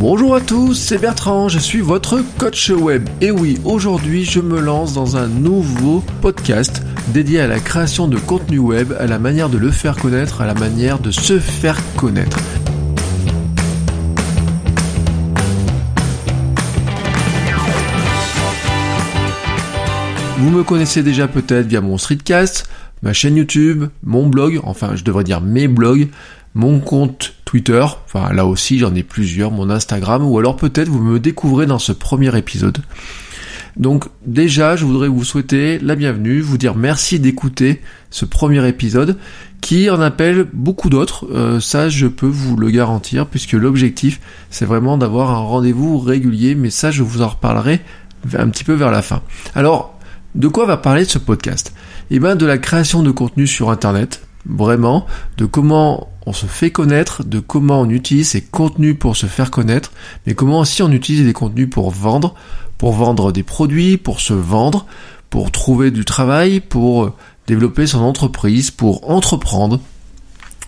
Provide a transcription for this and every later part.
Bonjour à tous, c'est Bertrand, je suis votre coach web. Et oui, aujourd'hui je me lance dans un nouveau podcast dédié à la création de contenu web, à la manière de le faire connaître, à la manière de se faire connaître. Vous me connaissez déjà peut-être via mon streetcast, ma chaîne YouTube, mon blog, enfin je devrais dire mes blogs, mon compte Twitter, enfin là aussi j'en ai plusieurs, mon Instagram, ou alors peut-être vous me découvrez dans ce premier épisode. Donc déjà je voudrais vous souhaiter la bienvenue, vous dire merci d'écouter ce premier épisode qui en appelle beaucoup d'autres, euh, ça je peux vous le garantir puisque l'objectif c'est vraiment d'avoir un rendez-vous régulier, mais ça je vous en reparlerai un petit peu vers la fin. Alors de quoi va parler ce podcast? Eh bien de la création de contenu sur internet, vraiment, de comment on se fait connaître, de comment on utilise ces contenus pour se faire connaître, mais comment aussi on utilise des contenus pour vendre, pour vendre des produits, pour se vendre, pour trouver du travail, pour développer son entreprise, pour entreprendre,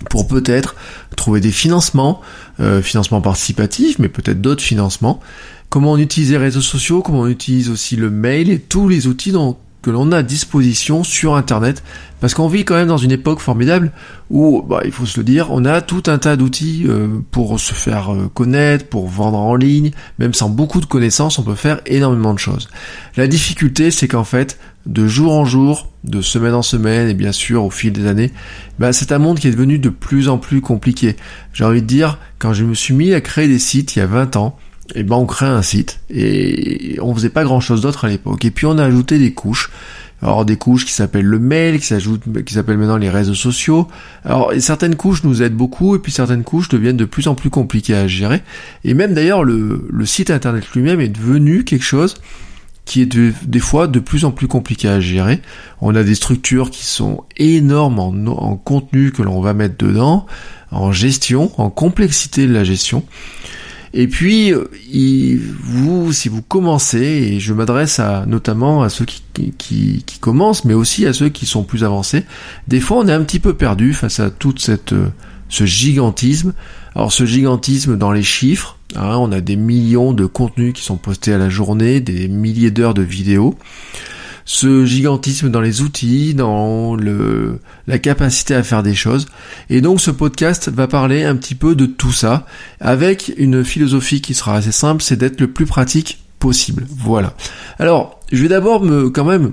pour peut-être trouver des financements, euh, financements participatifs, mais peut-être d'autres financements, comment on utilise les réseaux sociaux, comment on utilise aussi le mail et tous les outils dont que l'on a à disposition sur Internet, parce qu'on vit quand même dans une époque formidable où, bah, il faut se le dire, on a tout un tas d'outils euh, pour se faire euh, connaître, pour vendre en ligne, même sans beaucoup de connaissances, on peut faire énormément de choses. La difficulté, c'est qu'en fait, de jour en jour, de semaine en semaine, et bien sûr au fil des années, bah, c'est un monde qui est devenu de plus en plus compliqué. J'ai envie de dire, quand je me suis mis à créer des sites il y a 20 ans, et eh ben on crée un site et on faisait pas grand chose d'autre à l'époque. Et puis on a ajouté des couches. Alors des couches qui s'appellent le mail, qui s'ajoutent, qui s'appellent maintenant les réseaux sociaux. Alors certaines couches nous aident beaucoup et puis certaines couches deviennent de plus en plus compliquées à gérer. Et même d'ailleurs le, le site internet lui-même est devenu quelque chose qui est des fois de plus en plus compliqué à gérer. On a des structures qui sont énormes en, en contenu que l'on va mettre dedans, en gestion, en complexité de la gestion. Et puis, vous, si vous commencez, et je m'adresse à notamment à ceux qui, commencent, mais aussi à ceux qui sont plus avancés, des fois on est un petit peu perdu face à toute cette ce gigantisme. Alors ce gigantisme dans les chiffres, hein, on a des millions de contenus qui sont postés à la journée, des milliers d'heures de vidéos ce gigantisme dans les outils, dans le, la capacité à faire des choses. Et donc ce podcast va parler un petit peu de tout ça, avec une philosophie qui sera assez simple, c'est d'être le plus pratique possible. Voilà. Alors, je vais d'abord me, quand même,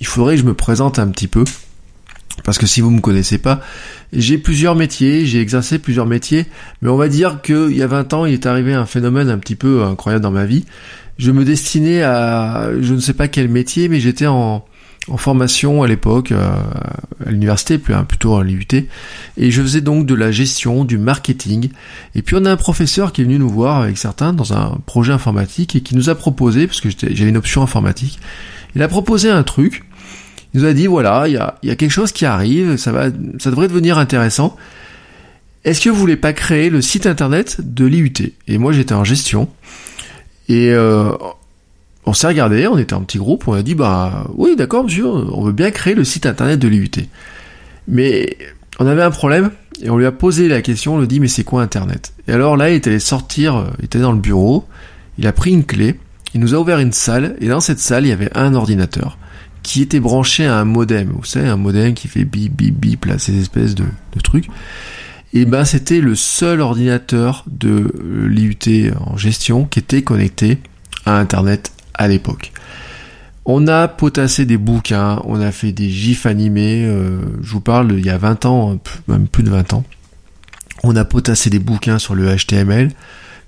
il faudrait que je me présente un petit peu. Parce que si vous me connaissez pas, j'ai plusieurs métiers, j'ai exercé plusieurs métiers, mais on va dire qu'il y a 20 ans, il est arrivé un phénomène un petit peu incroyable dans ma vie je me destinais à je ne sais pas quel métier, mais j'étais en, formation à l'époque euh, à l'université, plutôt à l'IUT, et je faisais donc de la gestion, du marketing. Et puis on a un professeur qui est venu nous voir avec certains dans un projet informatique et qui nous a proposé, parce que j'avais une option informatique, il a proposé un truc. Il nous a dit voilà, il y a, y a quelque chose qui arrive, ça va, ça devrait devenir intéressant. Est-ce que vous voulez pas créer le site internet de l'IUT Et moi j'étais en gestion. Et euh, on s'est regardé, on était un petit groupe, on a dit bah oui d'accord monsieur, on veut bien créer le site internet de l'IUT. Mais on avait un problème et on lui a posé la question, on lui a dit mais c'est quoi internet? Et alors là il était allé sortir, euh, il était dans le bureau, il a pris une clé, il nous a ouvert une salle et dans cette salle il y avait un ordinateur qui était branché à un modem, vous savez un modem qui fait bip bip bip là ces espèces de, de trucs et ben c'était le seul ordinateur de l'IUT en gestion qui était connecté à Internet à l'époque. On a potassé des bouquins, on a fait des gifs animés, euh, je vous parle il y a 20 ans, même plus de 20 ans. On a potassé des bouquins sur le HTML,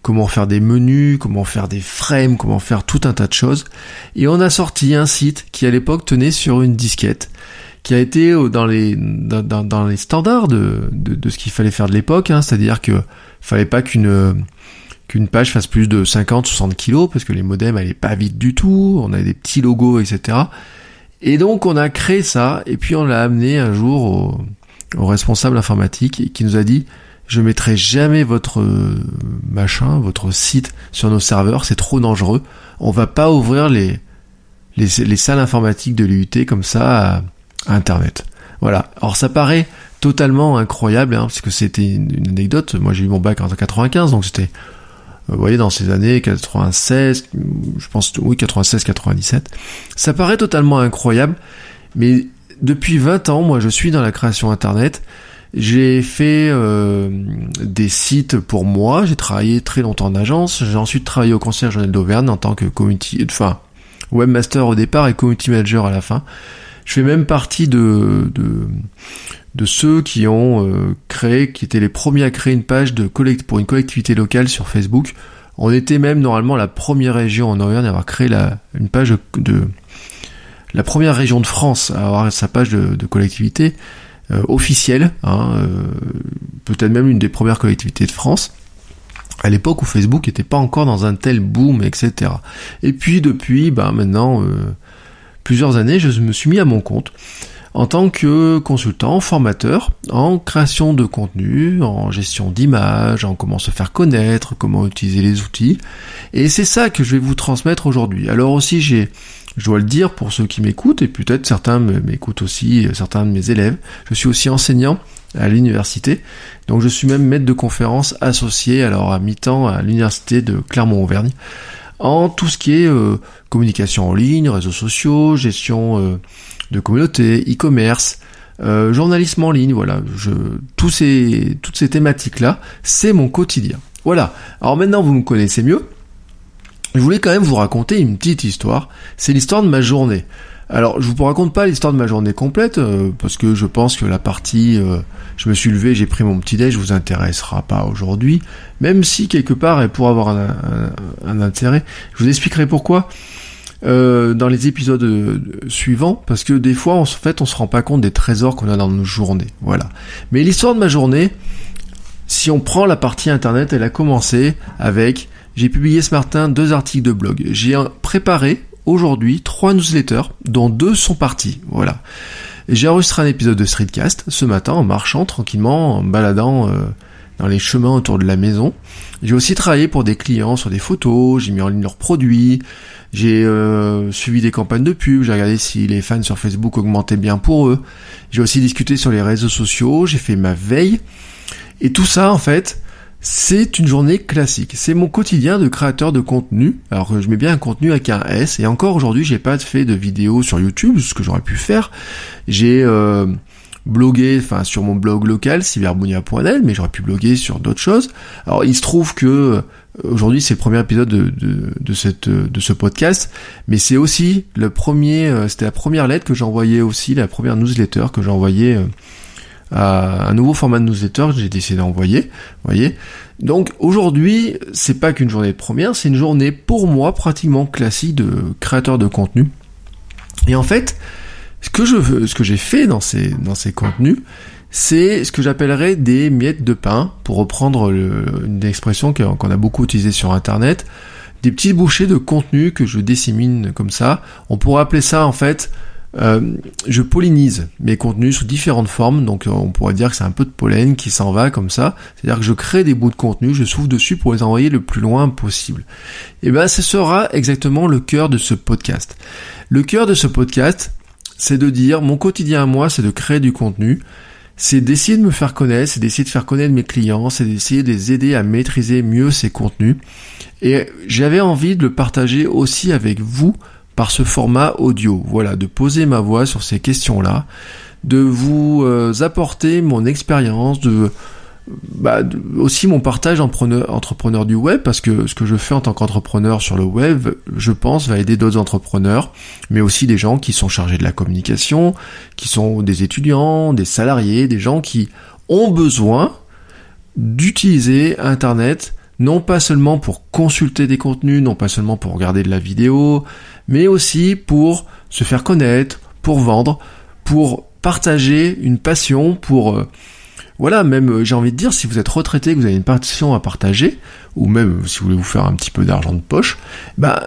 comment faire des menus, comment faire des frames, comment faire tout un tas de choses. Et on a sorti un site qui à l'époque tenait sur une disquette qui a été euh, dans les dans, dans les standards de, de, de ce qu'il fallait faire de l'époque, hein, c'est-à-dire que fallait pas qu'une qu'une page fasse plus de 50, 60 kilos, parce que les modems allaient pas vite du tout, on avait des petits logos, etc. Et donc on a créé ça, et puis on l'a amené un jour au, au responsable informatique qui nous a dit je mettrai jamais votre euh, machin, votre site sur nos serveurs, c'est trop dangereux. On va pas ouvrir les, les, les salles informatiques de l'UT comme ça Internet. Voilà. Alors ça paraît totalement incroyable, hein, parce que c'était une, anecdote. Moi j'ai eu mon bac en 95, donc c'était, euh, vous voyez, dans ces années 96, je pense, oui, 96-97. Ça paraît totalement incroyable, mais depuis 20 ans, moi je suis dans la création Internet j'ai fait euh, des sites pour moi, j'ai travaillé très longtemps en agence, j'ai ensuite travaillé au Conseil régional d'Auvergne en tant que community, enfin webmaster au départ et community manager à la fin. Je fais même partie de, de, ceux qui ont euh, créé, qui étaient les premiers à créer une page pour une collectivité locale sur Facebook. On était même normalement la première région en Auvergne à avoir créé la, une page de, la première région de France à avoir sa page de, collectivité. Euh, officielle, hein, euh, peut-être même une des premières collectivités de France à l'époque où Facebook n'était pas encore dans un tel boom, etc. Et puis depuis, bah maintenant, plusieurs années, je me suis mis à mon compte en tant que consultant, formateur, en création de contenu, en gestion d'images, en comment se faire connaître, comment utiliser les outils. Et c'est ça que je vais vous transmettre aujourd'hui. Alors aussi, j'ai je dois le dire pour ceux qui m'écoutent, et peut-être certains m'écoutent aussi, certains de mes élèves. Je suis aussi enseignant à l'université, donc je suis même maître de conférence associé alors à mi-temps à l'université de Clermont-Auvergne en tout ce qui est euh, communication en ligne, réseaux sociaux, gestion euh, de communauté, e-commerce, journalisme en ligne, voilà, je, ces, toutes ces thématiques-là, c'est mon quotidien. Voilà. Alors maintenant, vous me connaissez mieux je voulais quand même vous raconter une petite histoire. C'est l'histoire de ma journée. Alors, je vous raconte pas l'histoire de ma journée complète, euh, parce que je pense que la partie euh, je me suis levé, j'ai pris mon petit déj, vous intéressera pas aujourd'hui, même si quelque part elle pourrait avoir un, intérêt. Je vous expliquerai pourquoi euh, dans les épisodes suivants, parce que des fois, en fait, on se rend pas compte des trésors qu'on a dans nos journées. Voilà. Mais l'histoire de ma journée, si on prend la partie internet, elle a commencé avec j'ai publié ce matin deux articles de blog. J'ai préparé aujourd'hui trois newsletters, dont deux sont partis. Voilà. J'ai enregistré un épisode de Streetcast ce matin en marchant tranquillement, en baladant euh, dans les chemins autour de la maison. J'ai aussi travaillé pour des clients sur des photos, j'ai mis en ligne leurs produits, j'ai euh, suivi des campagnes de pub, j'ai regardé si les fans sur Facebook augmentaient bien pour eux. J'ai aussi discuté sur les réseaux sociaux, j'ai fait ma veille. Et tout ça, en fait, c'est une journée classique. C'est mon quotidien de créateur de contenu. Alors je mets bien un contenu avec un S. Et encore aujourd'hui, j'ai pas fait de vidéo sur YouTube, ce que j'aurais pu faire. J'ai euh, blogué, enfin sur mon blog local, cyberbounia.net, mais j'aurais pu bloguer sur d'autres choses. Alors il se trouve que euh, aujourd'hui c'est le premier épisode de, de, ce podcast, mais c'est aussi le premier, euh, c'était la première lettre que j'ai envoyée aussi, la première newsletter que j'ai un nouveau format de newsletter que j'ai décidé d'envoyer. voyez Donc aujourd'hui, c'est pas qu'une journée de première, c'est une journée pour moi pratiquement classique de créateur de contenu. Et en fait, ce que je ce que j'ai fait dans ces dans ces contenus, c'est ce que j'appellerais des miettes de pain, pour reprendre une expression qu'on a beaucoup utilisée sur Internet, des petits bouchées de contenu que je dissémine comme ça. On pourrait appeler ça en fait euh, je pollinise mes contenus sous différentes formes, donc euh, on pourrait dire que c'est un peu de pollen qui s'en va comme ça. C'est-à-dire que je crée des bouts de contenu, je souffle dessus pour les envoyer le plus loin possible. Et ben, ce sera exactement le cœur de ce podcast. Le cœur de ce podcast, c'est de dire mon quotidien à moi, c'est de créer du contenu, c'est d'essayer de me faire connaître, c'est d'essayer de faire connaître mes clients, c'est d'essayer de les aider à maîtriser mieux ces contenus. Et j'avais envie de le partager aussi avec vous par ce format audio. Voilà, de poser ma voix sur ces questions-là, de vous euh, apporter mon expérience, bah, de, aussi mon partage entrepreneur du web, parce que ce que je fais en tant qu'entrepreneur sur le web, je pense, va aider d'autres entrepreneurs, mais aussi des gens qui sont chargés de la communication, qui sont des étudiants, des salariés, des gens qui ont besoin d'utiliser Internet non pas seulement pour consulter des contenus, non pas seulement pour regarder de la vidéo, mais aussi pour se faire connaître, pour vendre, pour partager une passion, pour euh, voilà, même euh, j'ai envie de dire, si vous êtes retraité, que vous avez une passion à partager, ou même si vous voulez vous faire un petit peu d'argent de poche, bah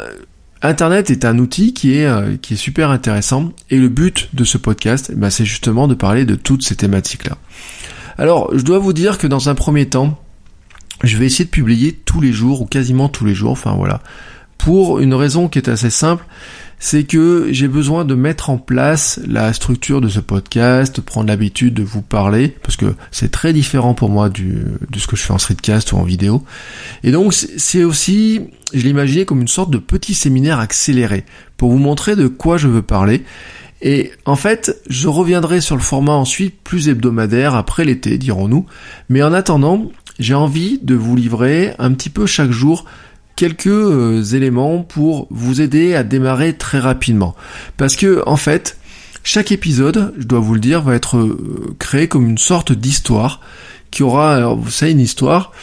Internet est un outil qui est, euh, qui est super intéressant et le but de ce podcast, bah, c'est justement de parler de toutes ces thématiques-là. Alors, je dois vous dire que dans un premier temps, je vais essayer de publier tous les jours ou quasiment tous les jours, enfin voilà, pour une raison qui est assez simple, c'est que j'ai besoin de mettre en place la structure de ce podcast, prendre l'habitude de vous parler, parce que c'est très différent pour moi du, de ce que je fais en streetcast ou en vidéo. Et donc c'est aussi, je l'imaginais comme une sorte de petit séminaire accéléré, pour vous montrer de quoi je veux parler. Et en fait, je reviendrai sur le format ensuite plus hebdomadaire après l'été, dirons-nous. Mais en attendant, j'ai envie de vous livrer un petit peu chaque jour quelques euh, éléments pour vous aider à démarrer très rapidement. Parce que en fait, chaque épisode, je dois vous le dire, va être euh, créé comme une sorte d'histoire qui aura, vous savez, une histoire,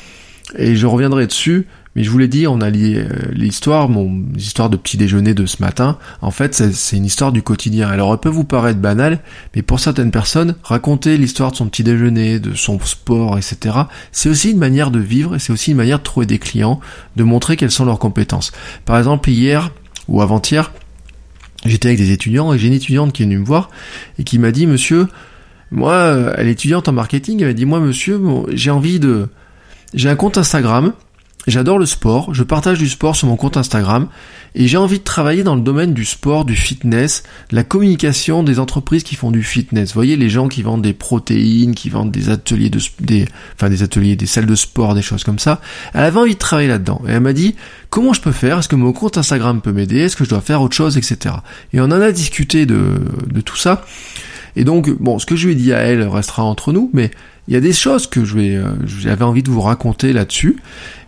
et je reviendrai dessus, mais je vous l'ai dit, on a euh, l'histoire, mon histoire de petit déjeuner de ce matin. En fait, c'est une histoire du quotidien. Alors, elle peut vous paraître banale, mais pour certaines personnes, raconter l'histoire de son petit déjeuner, de son sport, etc., c'est aussi une manière de vivre et c'est aussi une manière de trouver des clients, de montrer quelles sont leurs compétences. Par exemple, hier ou avant-hier, j'étais avec des étudiants et j'ai une étudiante qui est venue me voir et qui m'a dit, monsieur, moi, euh, elle est étudiante en marketing, elle m'a dit, moi, monsieur, j'ai envie de, j'ai un compte Instagram, J'adore le sport, je partage du sport sur mon compte Instagram et j'ai envie de travailler dans le domaine du sport, du fitness, la communication des entreprises qui font du fitness. Vous voyez les gens qui vendent des protéines, qui vendent des ateliers de des enfin des ateliers, des salles de sport, des choses comme ça. Elle avait envie de travailler là-dedans et elle m'a dit comment je peux faire? Est-ce que mon compte Instagram peut m'aider? Est-ce que je dois faire autre chose, etc. Et on en a discuté de de tout ça. Et donc bon, ce que je lui ai dit à elle restera entre nous, mais il y a des choses que euh, j'avais envie de vous raconter là-dessus,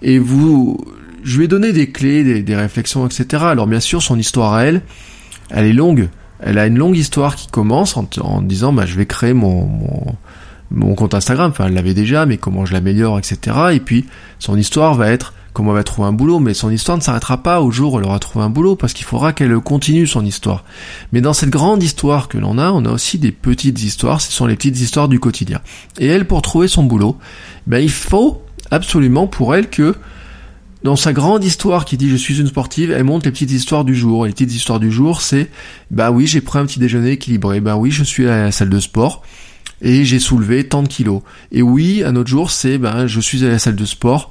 et vous, je vais donner des clés, des, réflexions, etc. Alors bien sûr, son histoire à elle, elle est longue. Elle a une longue histoire qui commence en, en disant, bah, je vais créer mon, mon, mon compte Instagram. Enfin, elle l'avait déjà, mais comment je l'améliore, etc. Et puis, son histoire va être comment elle va trouver un boulot, mais son histoire ne s'arrêtera pas au jour où elle aura trouvé un boulot, parce qu'il faudra qu'elle continue son histoire. Mais dans cette grande histoire que l'on a, on a aussi des petites histoires, ce sont les petites histoires du quotidien. Et elle, pour trouver son boulot, ben, il faut absolument pour elle que dans sa grande histoire qui dit je suis une sportive, elle montre les petites histoires du jour. Et les petites histoires du jour, c'est bah oui, j'ai pris un petit déjeuner équilibré, bah oui, je suis à la salle de sport et j'ai soulevé tant de kilos. Et oui, un autre jour, c'est ben je suis à la salle de sport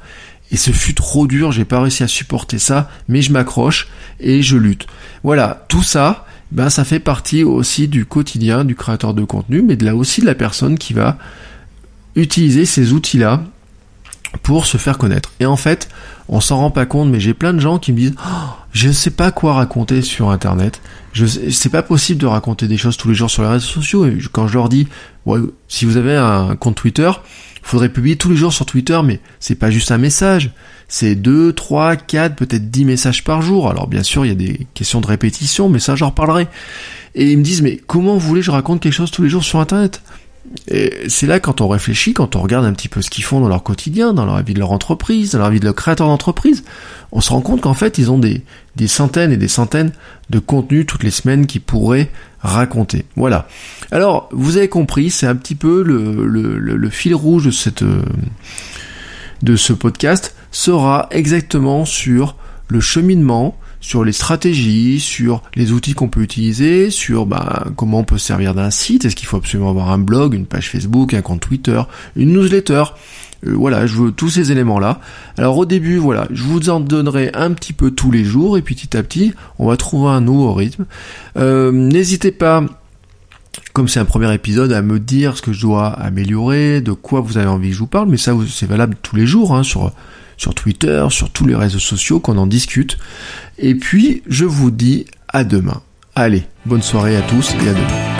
et ce fut trop dur, j'ai pas réussi à supporter ça, mais je m'accroche et je lutte. Voilà, tout ça, ben ça fait partie aussi du quotidien du créateur de contenu, mais de là aussi de la personne qui va utiliser ces outils-là pour se faire connaître. Et en fait, on s'en rend pas compte, mais j'ai plein de gens qui me disent oh, je ne sais pas quoi raconter sur Internet. Je c'est pas possible de raconter des choses tous les jours sur les réseaux sociaux. Et quand je leur dis ouais, si vous avez un compte Twitter, faudrait publier tous les jours sur Twitter, mais c'est pas juste un message, c'est 2, 3, 4, peut-être 10 messages par jour. Alors bien sûr, il y a des questions de répétition, mais ça j'en reparlerai. Et ils me disent, mais comment vous voulez que je raconte quelque chose tous les jours sur Internet? et c'est là quand on réfléchit, quand on regarde un petit peu ce qu'ils font dans leur quotidien, dans leur vie de leur entreprise, dans leur vie de leur créateur d'entreprise, on se rend compte qu'en fait ils ont des, centaines et des centaines de contenus toutes les semaines qu'ils pourraient raconter. Voilà. Alors vous avez compris, c'est un petit peu le, fil rouge cette de ce podcast sera exactement sur le cheminement sur les stratégies, sur les outils qu'on peut utiliser, sur bah, comment on peut servir d'un site, est-ce qu'il faut absolument avoir un blog, une page Facebook, un compte Twitter, une newsletter? Euh, voilà, je veux tous ces éléments-là. Alors au début, voilà, je vous en donnerai un petit peu tous les jours et petit à petit, on va trouver un nouveau rythme. Euh, n'hésitez pas comme c'est un premier épisode, à me dire ce que je dois améliorer, de quoi vous avez envie que je vous parle, mais ça c'est valable tous les jours hein, sur sur Twitter, sur tous les réseaux sociaux, qu'on en discute. Et puis, je vous dis à demain. Allez, bonne soirée à tous et à demain.